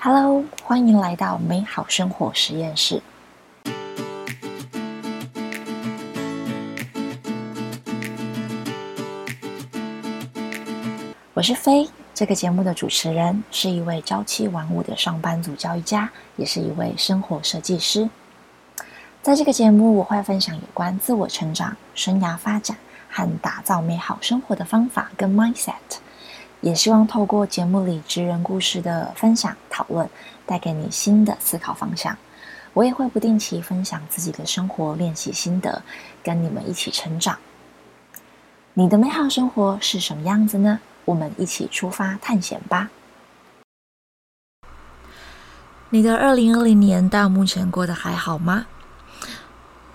Hello，欢迎来到美好生活实验室。我是飞，这个节目的主持人，是一位朝七晚五的上班族教育家，也是一位生活设计师。在这个节目，我会分享有关自我成长、生涯发展和打造美好生活的方法跟 mindset。也希望透过节目里职人故事的分享讨论，带给你新的思考方向。我也会不定期分享自己的生活练习心得，跟你们一起成长。你的美好生活是什么样子呢？我们一起出发探险吧！你的二零二零年到目前过得还好吗？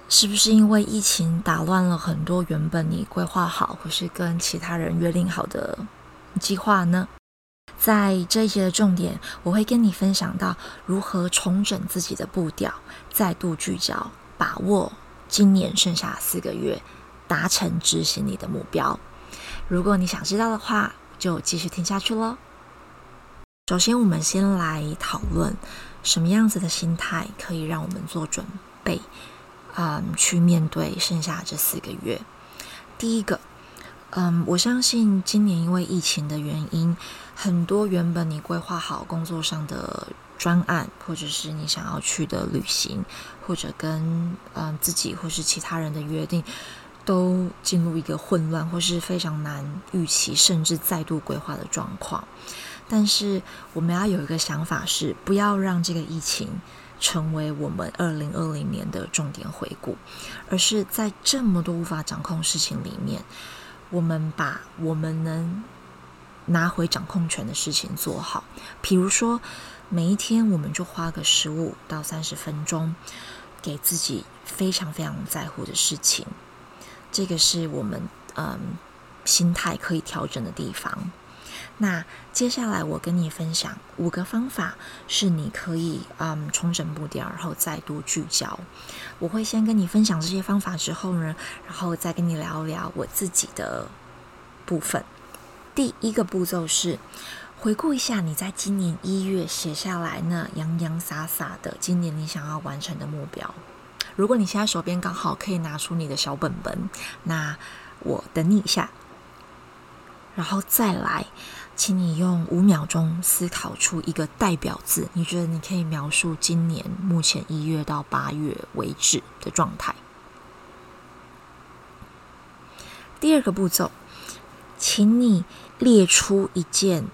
是不是因为疫情打乱了很多原本你规划好或是跟其他人约定好的？计划呢？在这一节的重点，我会跟你分享到如何重整自己的步调，再度聚焦，把握今年剩下四个月，达成执行你的目标。如果你想知道的话，就继续听下去喽。首先，我们先来讨论什么样子的心态可以让我们做准备，嗯，去面对剩下这四个月。第一个。嗯，我相信今年因为疫情的原因，很多原本你规划好工作上的专案，或者是你想要去的旅行，或者跟嗯自己或是其他人的约定，都进入一个混乱或是非常难预期，甚至再度规划的状况。但是我们要有一个想法是，不要让这个疫情成为我们二零二零年的重点回顾，而是在这么多无法掌控事情里面。我们把我们能拿回掌控权的事情做好，比如说每一天我们就花个十五到三十分钟，给自己非常非常在乎的事情，这个是我们嗯心态可以调整的地方。那接下来我跟你分享五个方法，是你可以嗯重整步调，然后再度聚焦。我会先跟你分享这些方法之后呢，然后再跟你聊聊我自己的部分。第一个步骤是回顾一下你在今年一月写下来那洋洋洒洒的今年你想要完成的目标。如果你现在手边刚好可以拿出你的小本本，那我等你一下，然后再来。请你用五秒钟思考出一个代表字，你觉得你可以描述今年目前一月到八月为止的状态。第二个步骤，请你列出一件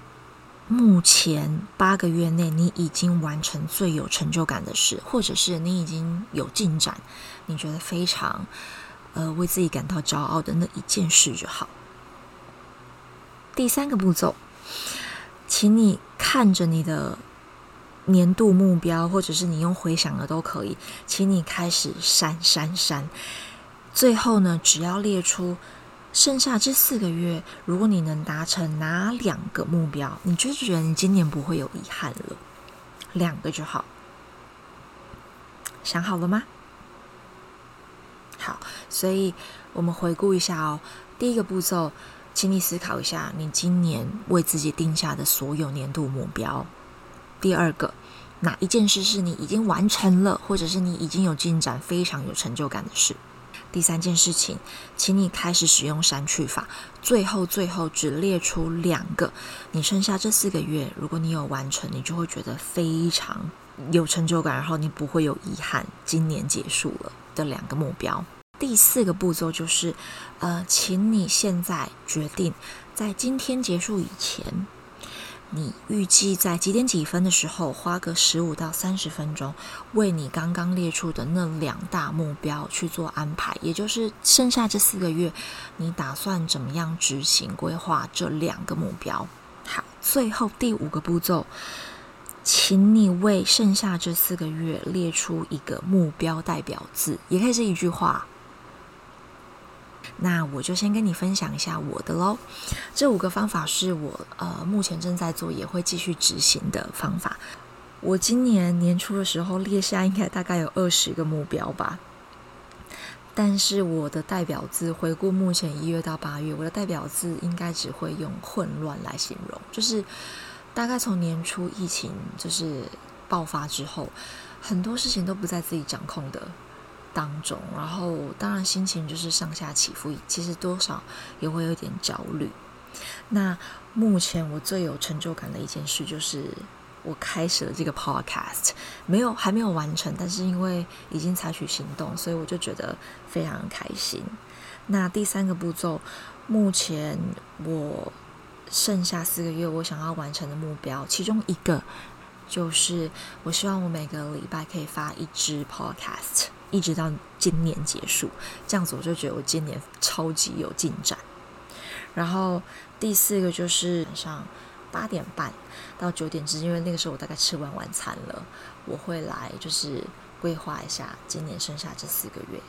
目前八个月内你已经完成最有成就感的事，或者是你已经有进展，你觉得非常呃为自己感到骄傲的那一件事就好。第三个步骤。请你看着你的年度目标，或者是你用回想的都可以。请你开始删删删，最后呢，只要列出剩下这四个月，如果你能达成哪两个目标，你就觉得你今年不会有遗憾了。两个就好，想好了吗？好，所以我们回顾一下哦，第一个步骤。请你思考一下，你今年为自己定下的所有年度目标。第二个，哪一件事是你已经完成了，或者是你已经有进展、非常有成就感的事？第三件事情，请你开始使用删去法。最后，最后只列出两个，你剩下这四个月，如果你有完成，你就会觉得非常有成就感，然后你不会有遗憾，今年结束了的两个目标。第四个步骤就是，呃，请你现在决定，在今天结束以前，你预计在几点几分的时候，花个十五到三十分钟，为你刚刚列出的那两大目标去做安排，也就是剩下这四个月，你打算怎么样执行规划这两个目标？好，最后第五个步骤，请你为剩下这四个月列出一个目标代表字，也可以是一句话。那我就先跟你分享一下我的喽。这五个方法是我呃目前正在做，也会继续执行的方法。我今年年初的时候列下应该大概有二十个目标吧。但是我的代表字回顾目前一月到八月，我的代表字应该只会用混乱来形容，就是大概从年初疫情就是爆发之后，很多事情都不在自己掌控的当中，然后当然心情就是上下起伏，其实多少也会有点焦虑。那目前我最有成就感的一件事就是。我开始了这个 podcast，没有还没有完成，但是因为已经采取行动，所以我就觉得非常开心。那第三个步骤，目前我剩下四个月，我想要完成的目标，其中一个就是我希望我每个礼拜可以发一支 podcast，一直到今年结束，这样子我就觉得我今年超级有进展。然后第四个就是晚上八点半。到九点之间，因为那个时候我大概吃完晚餐了，我会来就是规划一下今年剩下这四个月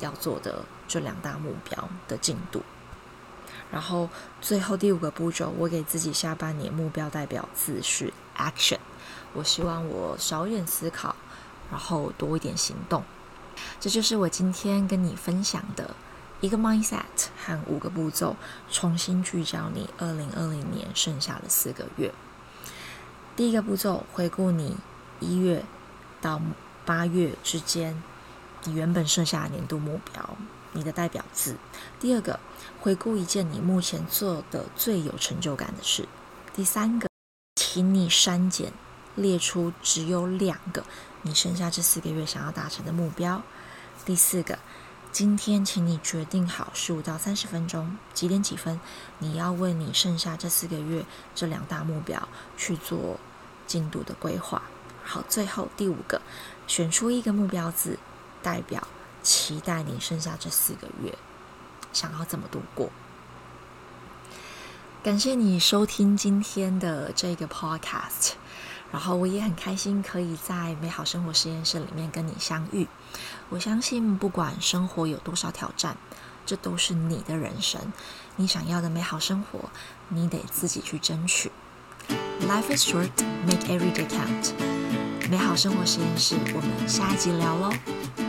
要做的这两大目标的进度。然后最后第五个步骤，我给自己下半年目标代表字是 action。我希望我少一点思考，然后多一点行动。这就是我今天跟你分享的。一个 mindset 和五个步骤，重新聚焦你二零二零年剩下的四个月。第一个步骤，回顾你一月到八月之间你原本设下的年度目标，你的代表字。第二个，回顾一件你目前做的最有成就感的事。第三个，请你删减，列出只有两个你剩下这四个月想要达成的目标。第四个。今天，请你决定好十五到三十分钟，几点几分，你要为你剩下这四个月这两大目标去做进度的规划。好，最后第五个，选出一个目标字，代表期待你剩下这四个月想要怎么度过。感谢你收听今天的这个 podcast。然后我也很开心，可以在美好生活实验室里面跟你相遇。我相信，不管生活有多少挑战，这都是你的人生。你想要的美好生活，你得自己去争取。Life is short, make every day count。美好生活实验室，我们下一集聊喽。